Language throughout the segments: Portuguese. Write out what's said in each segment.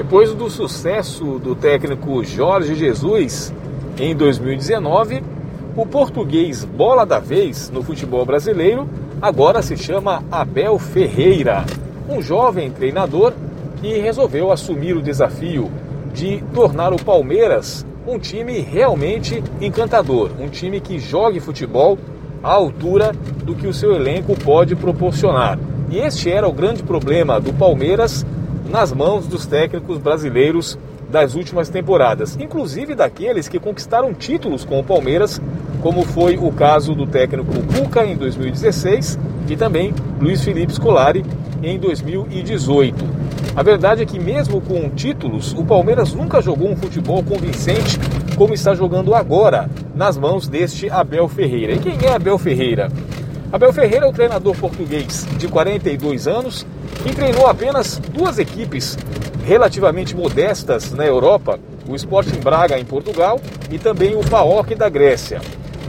Depois do sucesso do técnico Jorge Jesus em 2019, o português bola da vez no futebol brasileiro agora se chama Abel Ferreira, um jovem treinador que resolveu assumir o desafio de tornar o Palmeiras um time realmente encantador, um time que jogue futebol à altura do que o seu elenco pode proporcionar. E este era o grande problema do Palmeiras nas mãos dos técnicos brasileiros das últimas temporadas, inclusive daqueles que conquistaram títulos com o Palmeiras, como foi o caso do técnico Cuca em 2016 e também Luiz Felipe Scolari em 2018. A verdade é que, mesmo com títulos, o Palmeiras nunca jogou um futebol convincente como está jogando agora, nas mãos deste Abel Ferreira. E quem é Abel Ferreira? Abel Ferreira é o treinador português de 42 anos que treinou apenas duas equipes relativamente modestas na Europa, o Sporting Braga em Portugal e também o PAOK da Grécia.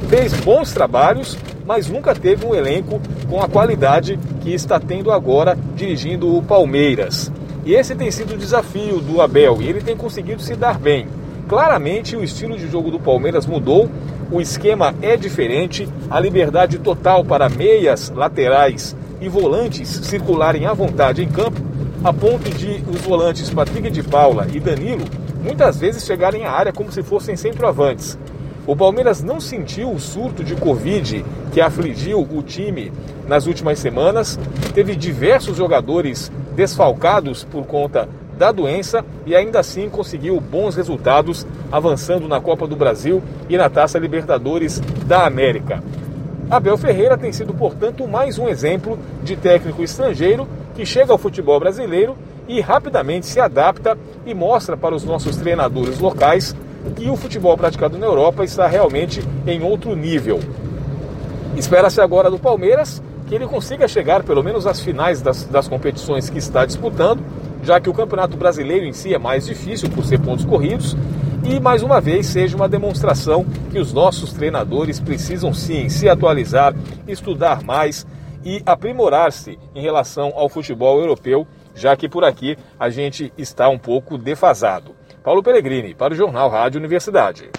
Fez bons trabalhos, mas nunca teve um elenco com a qualidade que está tendo agora dirigindo o Palmeiras. E esse tem sido o desafio do Abel e ele tem conseguido se dar bem. Claramente o estilo de jogo do Palmeiras mudou, o esquema é diferente, a liberdade total para meias, laterais e volantes circularem à vontade em campo, a ponto de os volantes Patrick de Paula e Danilo muitas vezes chegarem à área como se fossem centroavantes. O Palmeiras não sentiu o surto de Covid que afligiu o time nas últimas semanas. Teve diversos jogadores desfalcados por conta da doença e ainda assim conseguiu bons resultados, avançando na Copa do Brasil e na Taça Libertadores da América. Abel Ferreira tem sido, portanto, mais um exemplo de técnico estrangeiro que chega ao futebol brasileiro e rapidamente se adapta e mostra para os nossos treinadores locais que o futebol praticado na Europa está realmente em outro nível. Espera-se agora do Palmeiras que ele consiga chegar pelo menos às finais das, das competições que está disputando, já que o Campeonato Brasileiro em si é mais difícil por ser pontos corridos, e mais uma vez seja uma demonstração que os nossos treinadores precisam sim se atualizar, estudar mais e aprimorar-se em relação ao futebol europeu, já que por aqui a gente está um pouco defasado. Paulo Pellegrini, para o Jornal Rádio Universidade.